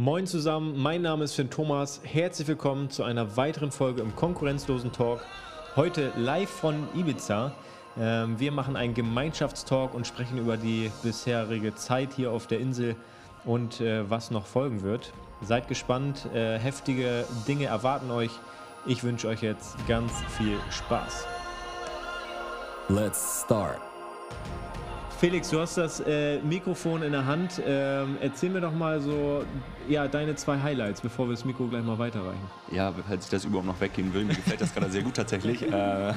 Moin zusammen, mein Name ist Finn Thomas. Herzlich willkommen zu einer weiteren Folge im konkurrenzlosen Talk. Heute live von Ibiza. Ähm, wir machen einen Gemeinschaftstalk und sprechen über die bisherige Zeit hier auf der Insel und äh, was noch folgen wird. Seid gespannt, äh, heftige Dinge erwarten euch. Ich wünsche euch jetzt ganz viel Spaß. Let's start. Felix, du hast das äh, Mikrofon in der Hand. Ähm, erzähl mir doch mal so ja, deine zwei Highlights, bevor wir das Mikro gleich mal weiterreichen. Ja, falls ich das überhaupt noch weggehen will, mir gefällt das gerade sehr gut tatsächlich. Äh,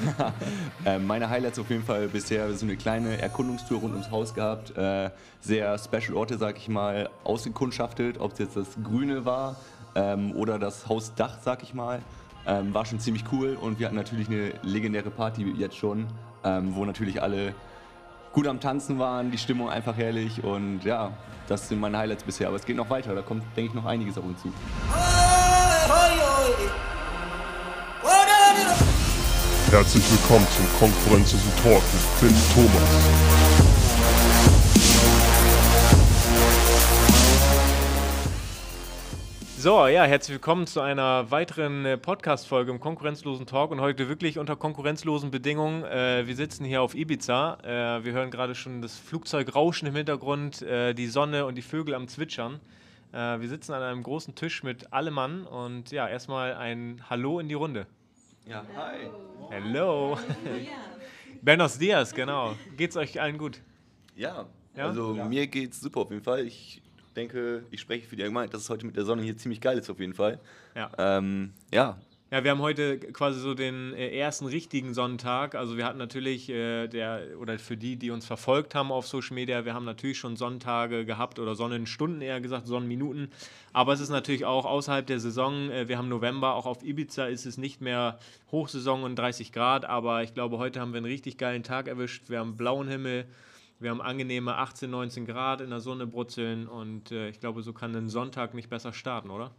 äh, meine Highlights auf jeden Fall bisher so eine kleine Erkundungstour rund ums Haus gehabt. Äh, sehr Special Orte, sag ich mal, ausgekundschaftet, ob es jetzt das Grüne war ähm, oder das Hausdach, sag ich mal. Ähm, war schon ziemlich cool und wir hatten natürlich eine legendäre Party jetzt schon, ähm, wo natürlich alle gut am Tanzen waren, die Stimmung einfach herrlich und ja, das sind meine Highlights bisher. Aber es geht noch weiter, da kommt, denke ich, noch einiges auf uns zu. Herzlich willkommen zum Konkurrenzlosen Talk mit Finn Thomas. So, ja, herzlich willkommen zu einer weiteren äh, Podcast-Folge im konkurrenzlosen Talk und heute wirklich unter konkurrenzlosen Bedingungen. Äh, wir sitzen hier auf Ibiza. Äh, wir hören gerade schon das Flugzeug rauschen im Hintergrund, äh, die Sonne und die Vögel am Zwitschern. Äh, wir sitzen an einem großen Tisch mit allem Mann und ja, erstmal ein Hallo in die Runde. Ja, hi. Hello. Buenos Dias, genau. Geht's euch allen gut? Ja, Ja? also mir geht's super auf jeden Fall. Ich denke, ich spreche für die Allgemeinheit, dass es heute mit der Sonne hier ziemlich geil ist auf jeden Fall. Ja. Ähm, ja, Ja, wir haben heute quasi so den äh, ersten richtigen Sonntag. Also wir hatten natürlich, äh, der, oder für die, die uns verfolgt haben auf Social Media, wir haben natürlich schon Sonntage gehabt oder Sonnenstunden eher gesagt, Sonnenminuten. Aber es ist natürlich auch außerhalb der Saison. Äh, wir haben November, auch auf Ibiza ist es nicht mehr Hochsaison und 30 Grad. Aber ich glaube, heute haben wir einen richtig geilen Tag erwischt. Wir haben blauen Himmel. Wir haben angenehme 18, 19 Grad in der Sonne brutzeln und äh, ich glaube, so kann ein Sonntag nicht besser starten, oder?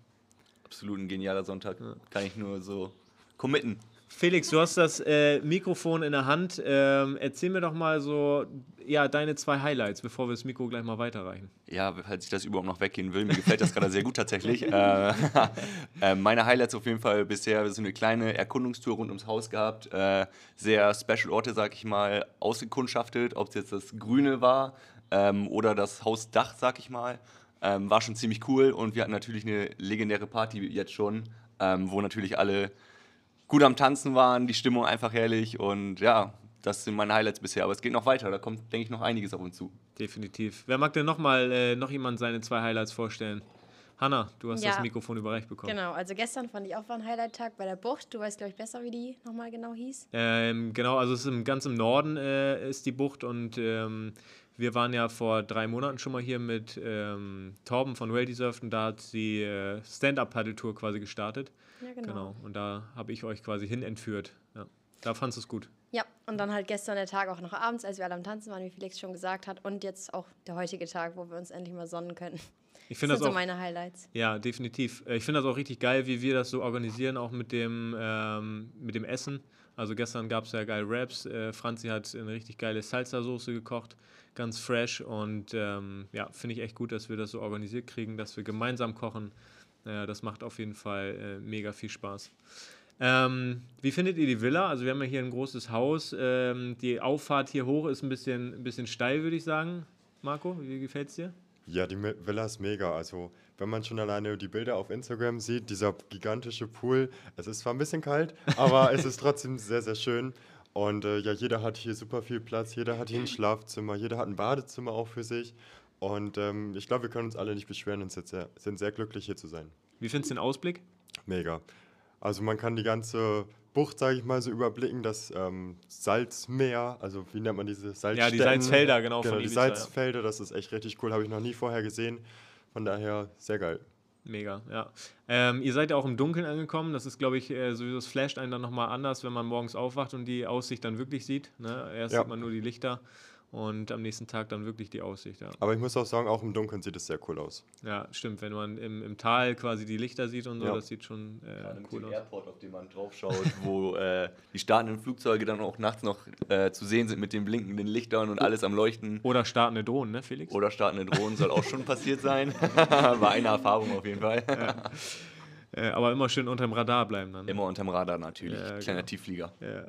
absolut ein genialer Sonntag. Kann ich nur so committen. Felix, du hast das äh, Mikrofon in der Hand. Ähm, erzähl mir doch mal so ja, deine zwei Highlights, bevor wir das Mikro gleich mal weiterreichen. Ja, falls ich das überhaupt noch weggehen will, mir gefällt das gerade sehr gut tatsächlich. äh, äh, meine Highlights auf jeden Fall bisher so eine kleine Erkundungstour rund ums Haus gehabt. Äh, sehr Special Orte, sag ich mal, ausgekundschaftet, ob es jetzt das Grüne war ähm, oder das Hausdach, sag ich mal. Ähm, war schon ziemlich cool und wir hatten natürlich eine legendäre Party jetzt schon, ähm, wo natürlich alle gut am Tanzen waren, die Stimmung einfach herrlich und ja, das sind meine Highlights bisher. Aber es geht noch weiter, da kommt, denke ich, noch einiges auf uns zu. Definitiv. Wer mag denn noch mal äh, noch jemand seine zwei Highlights vorstellen? Hanna, du hast Ja. das Mikrofon überreicht bekommen. Genau, also gestern fand ich auch war ein Highlight-Tag bei der Bucht. Du weißt, glaube ich, besser, wie die nochmal genau hieß. Ähm, genau, also es ist im, ganz im Norden äh, ist die Bucht und ähm, wir waren ja vor drei Monaten schon mal hier mit ähm, Torben von Well Deserved und da hat die äh, Stand-Up-Paddle-Tour quasi gestartet. Ja, genau. Genau, und da habe ich euch quasi hin entführt. Ja. Da fandst du es gut. Ja, und dann halt gestern der Tag auch noch abends, als wir alle am Tanzen waren, wie Felix schon gesagt hat. Und jetzt auch der heutige Tag, wo wir uns endlich mal sonnen können. Ich Das finde sind das so auch, meine Highlights. ja, definitiv. Äh, Ich finde das auch richtig geil, wie wir das so organisieren, auch mit dem, ähm, mit dem Essen. Also gestern gab es ja geil Wraps. Äh, Franzi hat eine richtig geile Salsa-Soße gekocht, ganz fresh. Und ähm, ja, finde ich echt gut, dass wir das so organisiert kriegen, dass wir gemeinsam kochen. Äh, das macht auf jeden Fall äh, mega viel Spaß. Ähm, wie findet ihr die Villa? Also wir haben ja hier ein großes Haus. Ähm, die Auffahrt hier hoch ist ein bisschen, ein bisschen steil, würde ich sagen. Marco, wie gefällt es dir? Ja, die Villa ist mega. Also, wenn man schon alleine die Bilder auf Instagram sieht, dieser gigantische Pool, es ist zwar ein bisschen kalt, aber es ist trotzdem sehr, sehr schön. Und äh, ja, jeder hat hier super viel Platz, jeder hat hier ein Schlafzimmer, jeder hat ein Badezimmer auch für sich. Und ähm, ich glaube, wir können uns alle nicht beschweren und sind sehr, sind sehr glücklich, hier zu sein. Wie findest du den Ausblick? Mega. Also man kann die ganze Bucht, sage ich mal, so überblicken, das ähm, Salzmeer, also wie nennt man diese Salzstätten? Ja, die Salzfelder, genau, von Genau, die Ibiza, ja. Salzfelder, das ist echt richtig cool, habe ich noch nie vorher gesehen. Von daher sehr geil. Mega, ja. Ähm, ihr seid ja auch im Dunkeln angekommen. Das ist, glaube ich, äh, sowieso, es flasht einen dann nochmal anders, wenn man morgens aufwacht und die Aussicht dann wirklich sieht. Ne? Erst Ja. sieht man nur die Lichter und am nächsten Tag dann wirklich die Aussicht. Ja, Aber ich muss auch sagen, auch im Dunkeln sieht es sehr cool aus. ja stimmt, wenn man im, im Tal quasi die Lichter sieht und so, Ja. das sieht schon äh, Gerade cool dem aus. Airport, auf den man draufschaut, wo äh, die startenden Flugzeuge dann auch nachts noch äh, zu sehen sind mit den blinkenden Lichtern und alles am Leuchten. Oder startende Drohnen, ne, Felix? Oder startende Drohnen soll auch schon passiert sein. War eine Erfahrung auf jeden Fall. Äh, aber immer schön unterm Radar bleiben dann. ne? Immer unterm Radar natürlich. Ja, Kleiner genau. Tiefflieger. Ja.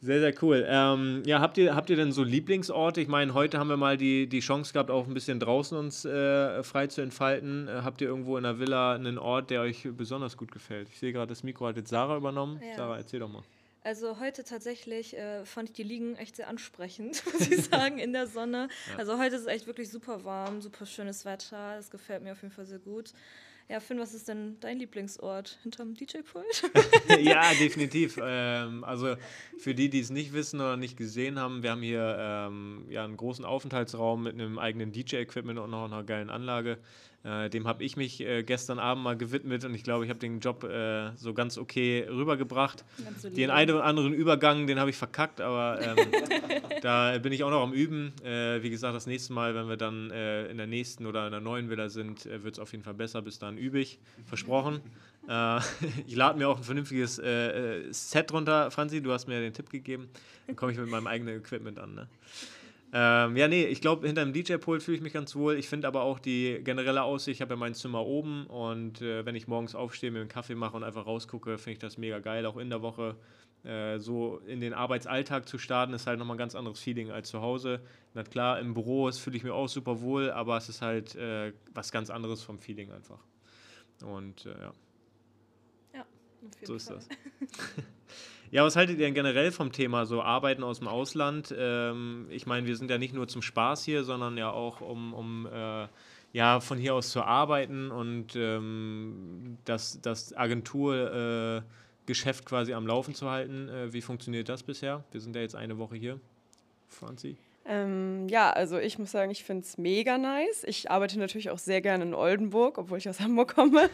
Sehr, sehr cool. Ähm, ja, habt ihr, habt ihr denn so Lieblingsorte? Ich meine, heute haben wir mal die, die Chance gehabt, auch ein bisschen draußen uns äh, frei zu entfalten. Äh, habt ihr irgendwo in der Villa einen Ort, der euch besonders gut gefällt? Ich sehe gerade, das Mikro hat jetzt Sarah übernommen. Ja. Sarah, erzähl doch mal. Also heute tatsächlich äh, fand ich die Liegen echt sehr ansprechend, muss ich sagen, in der Sonne. Also heute ist es echt wirklich super warm, super schönes Wetter. Das gefällt mir auf jeden Fall sehr gut. Ja, Finn, was ist denn dein Lieblingsort hinterm DJ-Pult? ja, definitiv. Ähm, also für die, die es nicht wissen oder nicht gesehen haben, wir haben hier ähm, ja, einen großen Aufenthaltsraum mit einem eigenen DJ-Equipment und noch einer geilen Anlage. Äh, dem habe ich mich äh, gestern Abend mal gewidmet und ich glaube, ich habe den Job äh, so ganz okay rübergebracht. Ganz. Den einen oder anderen Übergang, den habe ich verkackt, aber ähm, da bin ich auch noch am Üben. Äh, wie gesagt, das nächste Mal, wenn wir dann äh, in der nächsten oder in der neuen Villa sind, äh, wird es auf jeden Fall besser. Bis dahin übe ich, versprochen. Ich lade mir auch ein vernünftiges Set runter. Franzi, du hast mir den Tipp gegeben. Dann komme ich mit meinem eigenen Equipment an. Ne? Ähm, ja, nee, ich glaube, hinter dem DJ-Pult fühle ich mich ganz wohl. Ich finde aber auch die generelle Aussicht, ich habe ja mein Zimmer oben und äh, wenn ich morgens aufstehe, mir einen Kaffee mache und einfach rausgucke, finde ich das mega geil. Auch in der Woche äh, so in den Arbeitsalltag zu starten, ist halt nochmal ein ganz anderes Feeling als zu Hause. Na klar, im Büro fühle ich mich auch super wohl, aber es ist halt äh, was ganz anderes vom Feeling einfach. Und äh, ja. Ja, So ist Fall. das. Ja, was haltet ihr denn generell vom Thema so Arbeiten aus dem Ausland? Ähm, ich meine, wir sind ja nicht nur zum Spaß hier, sondern ja auch um, um äh, ja, von hier aus zu arbeiten und ähm, das, das Agenturgeschäft äh, quasi am Laufen zu halten. Äh, wie funktioniert das bisher? Wir sind ja jetzt eine Woche hier. Franzi? Ähm, ja, also ich muss sagen, ich finde es mega nice. Ich arbeite natürlich auch sehr gerne in Oldenburg, obwohl ich aus Hamburg komme.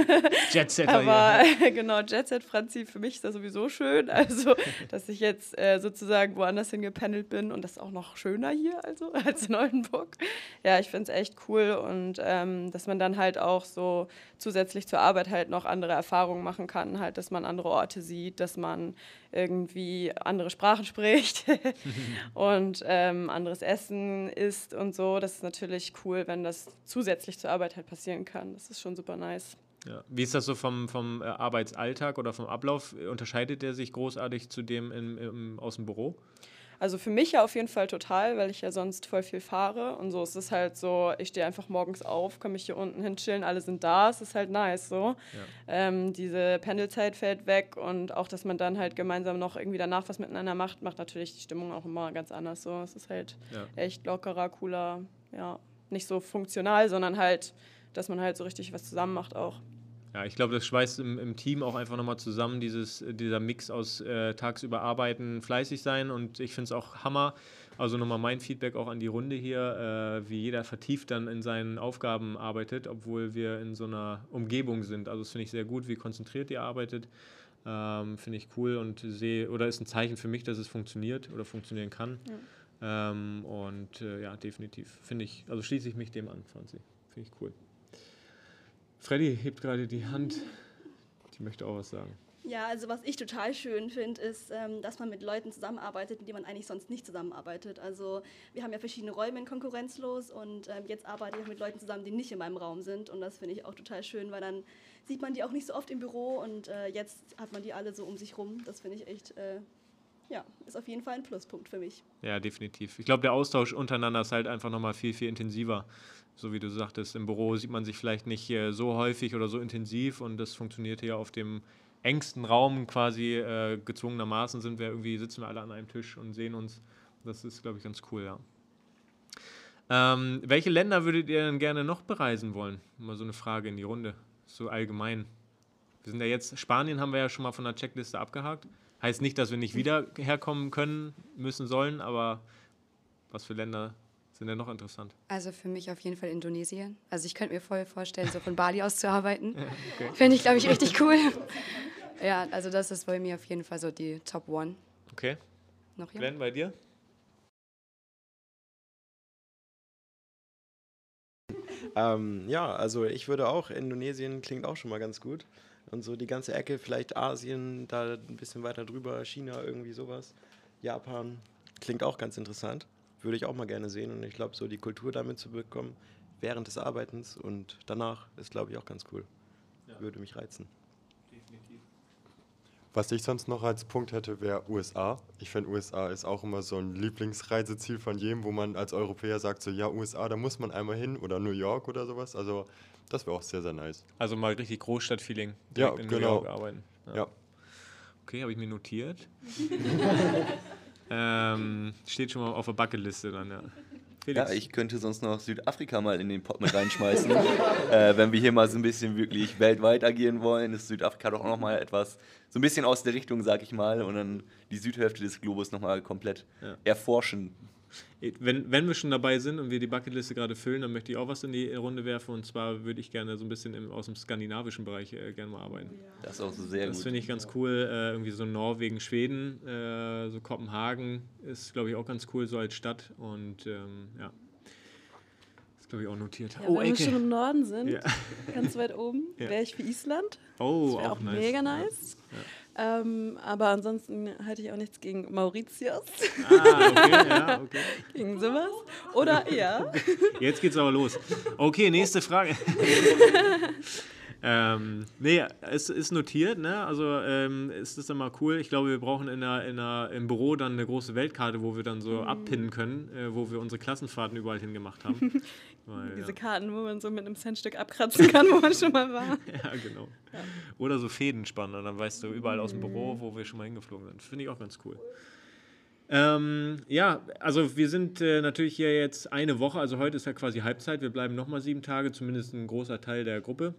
Jetsetter Aber hier. genau, Jet Set Franzi, für mich ist das sowieso schön. Also, dass ich jetzt äh, sozusagen woanders hingependelt bin und das ist auch noch schöner hier also, als in Oldenburg. Ja, ich finde es echt cool und ähm, dass man dann halt auch so zusätzlich zur Arbeit halt noch andere Erfahrungen machen kann, halt, dass man andere Orte sieht, dass man irgendwie andere Sprachen spricht und ähm, anderes Essen isst und so. Das ist natürlich cool, wenn das zusätzlich zur Arbeit halt passieren kann. Das ist schon super nice. Ja. Wie ist das so vom, vom äh, Arbeitsalltag oder vom Ablauf? Unterscheidet der sich großartig zu dem im, im, aus dem Büro? Also für mich ja auf jeden Fall total, weil ich ja sonst voll viel fahre und so. Es ist halt so, ich stehe einfach morgens auf, kann mich hier unten hinchillen, alle sind da, es ist halt nice so. Ähm, diese Pendelzeit fällt weg und auch, dass man dann halt gemeinsam noch irgendwie danach was miteinander macht, macht natürlich die Stimmung auch immer ganz anders so. Es ist halt Ja. echt lockerer, cooler, ja, nicht so funktional, sondern halt, dass man halt so richtig was zusammen macht auch. Ja, ich glaube, das schweißt im, im Team auch einfach nochmal zusammen, dieses, dieser Mix aus äh, tagsüber arbeiten, fleißig sein und ich finde es auch Hammer. Also nochmal mein Feedback auch an die Runde hier, äh, wie jeder vertieft dann in seinen Aufgaben arbeitet, obwohl wir in so einer Umgebung sind. Also das finde ich sehr gut, wie konzentriert ihr arbeitet. Ähm, finde ich cool und sehe, oder ist ein Zeichen für mich, dass es funktioniert oder funktionieren kann. Ähm, und äh, ja, definitiv. Finde ich, also schließe ich mich dem an, Franzi. Finde ich cool. Freddy hebt gerade die Hand. Die möchte auch was sagen. Ja, also was ich total schön finde, ist, ähm, dass man mit Leuten zusammenarbeitet, mit denen man eigentlich sonst nicht zusammenarbeitet. Also wir haben ja verschiedene Räume in Konkurrenzlos und ähm, jetzt arbeite ich mit Leuten zusammen, die nicht in meinem Raum sind und das finde ich auch total schön, weil dann sieht man die auch nicht so oft im Büro und äh, jetzt hat man die alle so um sich rum. Das finde ich echt, äh, ja, ist auf jeden Fall ein Pluspunkt für mich. Ja, definitiv. Ich glaube, der Austausch untereinander ist halt einfach nochmal viel, viel intensiver. So wie du sagtest, im Büro sieht man sich vielleicht nicht so häufig oder so intensiv und das funktioniert hier auf dem engsten Raum quasi äh, gezwungenermaßen sind wir irgendwie, sitzen wir alle an einem Tisch und sehen uns. Das ist, glaube ich, ganz cool, ja. Ähm, welche Länder würdet ihr denn gerne noch bereisen wollen? Mal so eine Frage in die Runde, so allgemein. Wir sind ja jetzt, Spanien haben wir ja schon mal von der Checkliste abgehakt. Heißt nicht, dass wir nicht wieder herkommen können, müssen, sollen, aber was für Länder sind denn noch interessant? Also für mich auf jeden Fall Indonesien. Also ich könnte mir voll vorstellen, so von Bali aus zu arbeiten. Okay. Fände ich, glaube ich, richtig cool. ja, also das ist bei mir auf jeden Fall so die Top One. Okay. Noch jemand? Glenn, bei dir? Ähm, ja, also ich würde auch, Indonesien klingt auch schon mal ganz gut. Und so die ganze Ecke, vielleicht Asien, da ein bisschen weiter drüber, China, irgendwie sowas. Japan, klingt auch ganz interessant. Würde ich auch mal gerne sehen. Und ich glaube, so die Kultur damit zu bekommen, während des Arbeitens und danach, ist, glaube ich, auch ganz cool. Ja. Würde mich reizen. Was ich sonst noch als Punkt hätte, wäre USA. Ich finde, USA ist auch immer so ein Lieblingsreiseziel von jedem, wo man als Europäer sagt, so ja, USA, da muss man einmal hin oder New York oder sowas. Also das wäre auch sehr, sehr nice. Also mal richtig Großstadt-Feeling. Ja, in genau. New York arbeiten. Ja. ja. Okay, habe ich mir notiert. ähm, steht schon mal auf der Bucketliste dann, ja. Felix. Ja, ich könnte sonst noch Südafrika mal in den Pot mit reinschmeißen. äh, wenn wir hier mal so ein bisschen wirklich weltweit agieren wollen, ist Südafrika doch auch noch mal etwas, so ein bisschen aus der Richtung, sag ich mal, und dann die Südhälfte des Globus noch mal komplett ja. erforschen. Wenn, wenn wir schon dabei sind und wir die Bucketliste gerade füllen, dann möchte ich auch was in die Runde werfen. Und zwar würde ich gerne so ein bisschen im, aus dem skandinavischen Bereich äh, gerne mal arbeiten. Das ist auch so sehr das gut. Das finde ich ganz cool. Äh, irgendwie so Norwegen, Schweden, äh, so Kopenhagen ist, glaube ich, auch ganz cool, so als Stadt. Und ähm, ja, glaube ich auch notiert. Ja, oh, wenn Ecke. wir schon im Norden sind, ja. ganz weit oben, wäre ich für Island. Oh, das auch, auch nice. mega nice. Ähm, aber ansonsten halte ich auch nichts gegen Mauritius. Ah, okay, ja, okay. gegen sowas. Oder ja. Jetzt geht's aber los. Okay, nächste Frage. Ähm, nee, es ist notiert, ne? Also ähm, ist das immer cool. Ich glaube, wir brauchen in der, in der, im Büro dann eine große Weltkarte, wo wir dann so mhm. abpinnen können, äh, wo wir unsere Klassenfahrten überall hingemacht haben. Weil, Diese ja. Karten, wo man so mit einem Centstück abkratzen kann, wo man schon mal war. ja, genau. Ja. Oder so Fäden spannen und dann weißt du überall aus dem Büro, mhm. wo wir schon mal hingeflogen sind. Finde ich auch ganz cool. Ähm, ja, also wir sind äh, natürlich hier jetzt eine Woche, also heute ist ja quasi Halbzeit. Wir bleiben nochmal sieben Tage, zumindest ein großer Teil der Gruppe.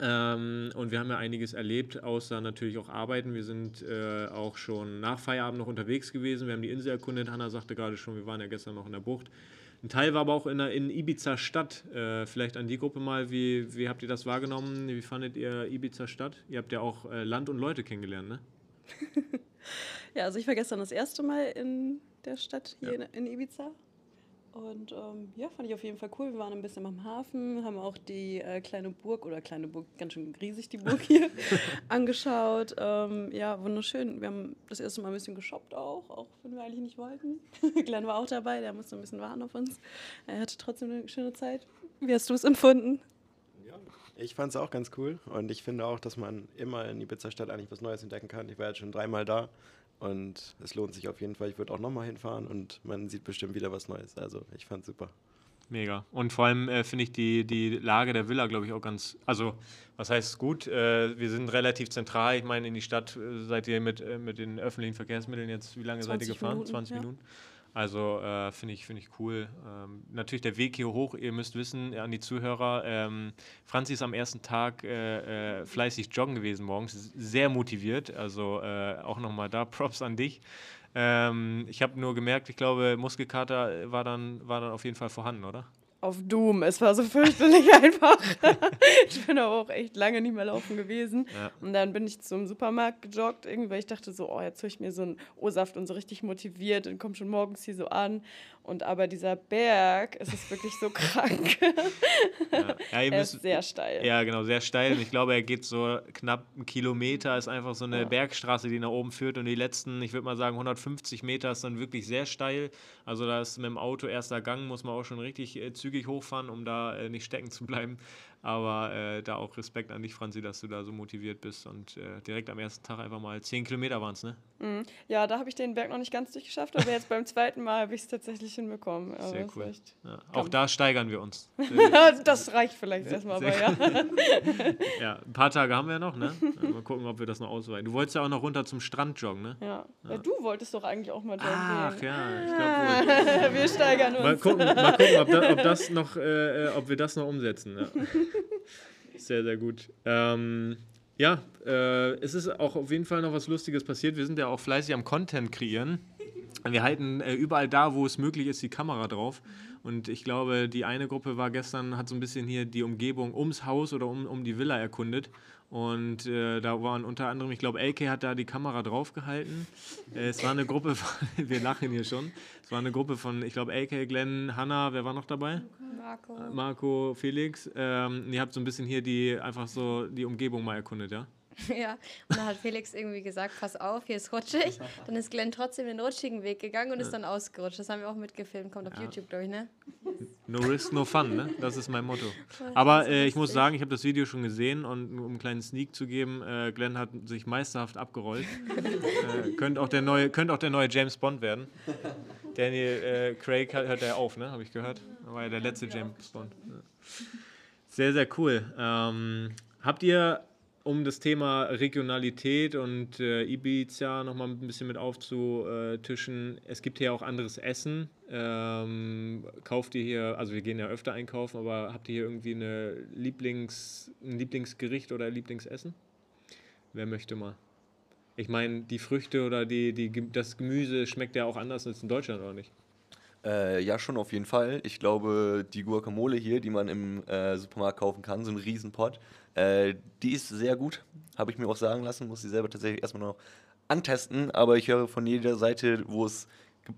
Ähm, und wir haben ja einiges erlebt, außer natürlich auch Arbeiten. Wir sind äh, auch schon nach Feierabend noch unterwegs gewesen. Wir haben die Insel erkundet. Hanna sagte gerade schon, wir waren ja gestern noch in der Bucht. Ein Teil war aber auch in, der, in Ibiza Stadt. Äh, vielleicht an die Gruppe mal. Wie, wie habt ihr das wahrgenommen? Wie fandet ihr Ibiza Stadt? Ihr habt ja auch äh, Land und Leute kennengelernt, ne? ja, also ich war gestern das erste Mal in der Stadt hier ja. in, in Ibiza. Und ähm, ja, fand ich auf jeden Fall cool. Wir waren ein bisschen am Hafen, haben auch die äh, kleine Burg oder kleine Burg, ganz schön riesig die Burg hier, angeschaut. Ähm, ja, wunderschön. Wir haben das erste Mal ein bisschen geshoppt auch, auch wenn wir eigentlich nicht wollten. Glenn war auch dabei, der musste ein bisschen warten auf uns. Er hatte trotzdem eine schöne Zeit. Wie hast du es empfunden? Ja, ich fand es auch ganz cool und ich finde auch, dass man immer in Ibiza-Stadt eigentlich was Neues entdecken kann. Ich war jetzt schon dreimal da und es lohnt sich auf jeden Fall. Ich würde auch nochmal hinfahren und man sieht bestimmt wieder was Neues. Also ich fand super. Mega. Und vor allem äh, finde ich die, die Lage der Villa, glaube ich, auch ganz. Also, was heißt gut? Äh, wir sind relativ zentral. Ich meine, in die Stadt äh, seid ihr mit, äh, mit den öffentlichen Verkehrsmitteln jetzt, wie lange seid ihr gefahren? Minuten, 20 ja. Minuten. Also äh, finde ich, find ich cool. Ähm, natürlich der Weg hier hoch, ihr müsst wissen, an die Zuhörer, ähm, Franzi ist am ersten Tag äh, äh, fleißig joggen gewesen morgens, sehr motiviert, also äh, auch nochmal da Props an dich. Ähm, ich habe nur gemerkt, ich glaube, Muskelkater war dann, war dann auf jeden Fall vorhanden, oder? Auf Doom. Es war so fürchterlich einfach. ich bin aber auch echt lange nicht mehr laufen gewesen. Ja. Und dann bin ich zum Supermarkt gejoggt, irgendwie, weil ich dachte so, oh, jetzt höre ich mir so einen O-Saft und so richtig motiviert und komme schon morgens hier so an. Und aber dieser Berg, es ist wirklich so krank. ja. Ja, er ist sehr steil. Ja, genau, sehr steil. Und ich glaube, er geht so knapp einen Kilometer, ist einfach so eine Bergstraße, die nach oben führt. Und die letzten, ich würde mal sagen, 150 Meter ist dann wirklich sehr steil. Also da ist mit dem Auto erster Gang, muss man auch schon richtig äh, zügig hochfahren, um da äh, nicht stecken zu bleiben. Aber äh, da auch Respekt an dich, Franzi, dass du da so motiviert bist und äh, direkt am ersten Tag einfach mal 10 Kilometer waren es, ne? Mhm. Ja, da habe ich den Berg noch nicht ganz durchgeschafft, aber jetzt beim zweiten Mal habe ich es tatsächlich hinbekommen. Aber Sehr cool. Ja. Auch da steigern wir uns. das reicht vielleicht erstmal, aber ja. ja, ein paar Tage haben wir ja noch, ne? Mal gucken, ob wir das noch ausweiten. Du wolltest ja auch noch runter zum Strand joggen, ne? Ja. ja. du wolltest doch eigentlich auch mal joggen Ach gehen. ja, ich glaube Wir steigern uns. Mal gucken, mal gucken ob, da, ob, das noch, äh, äh ob wir das noch umsetzen. Ja. Sehr, sehr gut. Ähm, ja, äh, es ist auch auf jeden Fall noch was Lustiges passiert. Wir sind ja auch fleißig am Content kreieren. Wir halten äh, überall da, wo es möglich ist, die Kamera drauf. Und ich glaube, die eine Gruppe war gestern, hat so ein bisschen hier die Umgebung ums Haus oder um, um die Villa erkundet. Und äh, da waren unter anderem, ich glaube, AK hat da die Kamera draufgehalten. Äh, es war eine Gruppe, von, wir lachen hier schon. Es war eine Gruppe von, ich glaube, AK, Glenn, Hannah, wer war noch dabei? Marco. Marco, Felix. Ähm, ihr habt so ein bisschen hier die einfach so die Umgebung mal erkundet, ja? Ja, und dann hat Felix irgendwie gesagt, pass auf, hier ist rutschig. Dann ist Glenn trotzdem den rutschigen Weg gegangen und ist dann ausgerutscht. Das haben wir auch mitgefilmt, kommt auf Ja. YouTube, glaube ich, ne? No risk, no fun, ne? Das ist mein Motto. Aber äh, ich muss sagen, ich habe das Video schon gesehen und um einen kleinen Sneak zu geben, äh, Glenn hat sich meisterhaft abgerollt. äh, könnte, auch der neue, könnte auch der neue James Bond werden. Daniel äh, Craig hört hört ja auf, ne? Habe ich gehört. Das war ja der letzte James Bond. Sehr, sehr cool. Ähm, habt ihr, um das Thema Regionalität und äh, Ibiza nochmal ein bisschen mit aufzutischen, es gibt hier auch anderes Essen. Ähm, kauft ihr hier, also wir gehen ja öfter einkaufen, aber habt ihr hier irgendwie eine Lieblings, ein Lieblingsgericht oder Lieblingsessen? Wer möchte mal? Ich meine, die Früchte oder die, die, das Gemüse schmeckt ja auch anders als in Deutschland, oder nicht? Äh, ja, schon auf jeden Fall. Ich glaube, die Guacamole hier, die man im äh, Supermarkt kaufen kann, so ein Riesenpott, äh, die ist sehr gut. Habe ich mir auch sagen lassen. Muss sie selber tatsächlich erstmal noch antesten. Aber ich höre von jeder Seite, wo es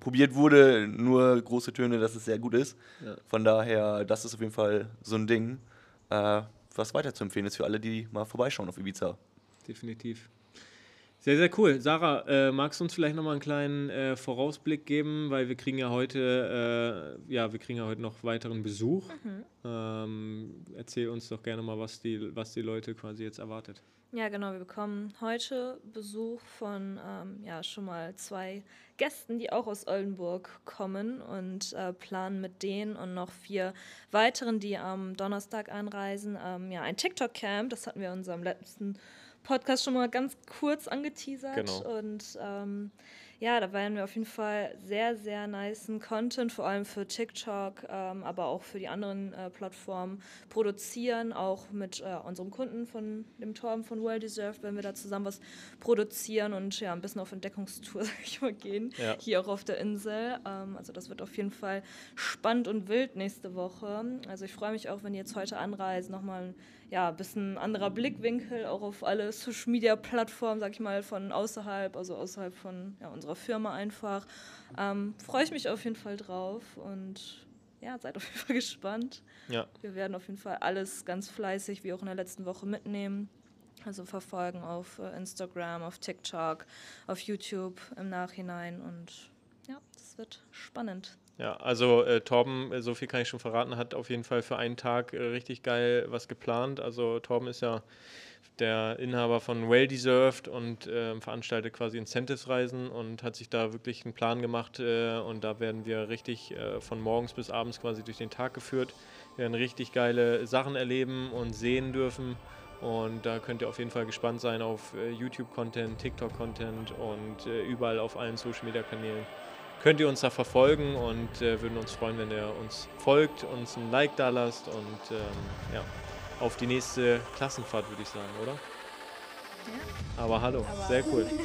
probiert wurde, nur große Töne, dass es sehr gut ist. Ja. Von daher, das ist auf jeden Fall so ein Ding, äh, was weiter zu empfehlen ist für alle, die mal vorbeischauen auf Ibiza. Definitiv. Sehr, sehr cool. Sarah, äh, magst du uns vielleicht nochmal einen kleinen äh, Vorausblick geben, weil wir kriegen ja heute, äh, ja, wir kriegen ja heute noch weiteren Besuch. Mhm. Ähm, erzähl uns doch gerne mal, was die, was die Leute quasi jetzt erwartet. Ja, genau. Wir bekommen heute Besuch von ähm, ja, schon mal zwei Gästen, die auch aus Oldenburg kommen und äh, planen mit denen und noch vier weiteren, die am Donnerstag anreisen. Ähm, ja, ein TikTok-Camp, das hatten wir in unserem letzten Podcast schon mal ganz kurz angeteasert. Genau. Und ähm, ja, da werden wir auf jeden Fall sehr, sehr nicen Content, vor allem für TikTok, ähm, aber auch für die anderen äh, Plattformen produzieren, auch mit äh, unserem Kunden von dem Torben von Well Deserved, wenn wir da zusammen was produzieren und ja, ein bisschen auf Entdeckungstour, sag ich mal, gehen, Ja. hier auch auf der Insel. Ähm, also das wird auf jeden Fall spannend und wild nächste Woche. Also ich freue mich auch, wenn die jetzt heute anreisen, nochmal ja, ein bisschen anderer Blickwinkel auch auf alle Social Media Plattformen, sag ich mal, von außerhalb, also außerhalb von ja, unserer Firma einfach. Ähm, Freue ich mich auf jeden Fall drauf und ja, seid auf jeden Fall gespannt. Ja. Wir werden auf jeden Fall alles ganz fleißig, wie auch in der letzten Woche, mitnehmen. Also verfolgen auf äh, Instagram, auf TikTok, auf YouTube im Nachhinein und ja, das wird spannend. Ja, also äh, Torben, äh, so viel kann ich schon verraten, hat auf jeden Fall für einen Tag äh, richtig geil was geplant. Also Torben ist ja der Inhaber von Well Deserved und ähm, veranstaltet quasi Incentives-Reisen und hat sich da wirklich einen Plan gemacht äh, und da werden wir richtig äh, von morgens bis abends quasi durch den Tag geführt. Wir werden richtig geile Sachen erleben und sehen dürfen und da könnt ihr auf jeden Fall gespannt sein auf äh, YouTube-Content, TikTok-Content und äh, überall auf allen Social-Media-Kanälen könnt ihr uns da verfolgen und äh, würden uns freuen, wenn ihr uns folgt, uns ein Like da lasst und ähm, ja, auf die nächste Klassenfahrt würde ich sagen, oder? Aber hallo, sehr cool.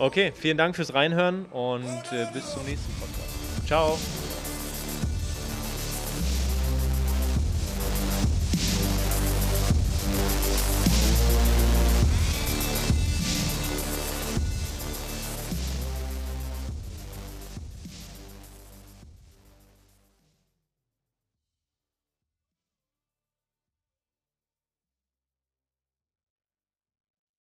Okay, vielen Dank fürs Reinhören und äh, bis zum nächsten Podcast. Ciao.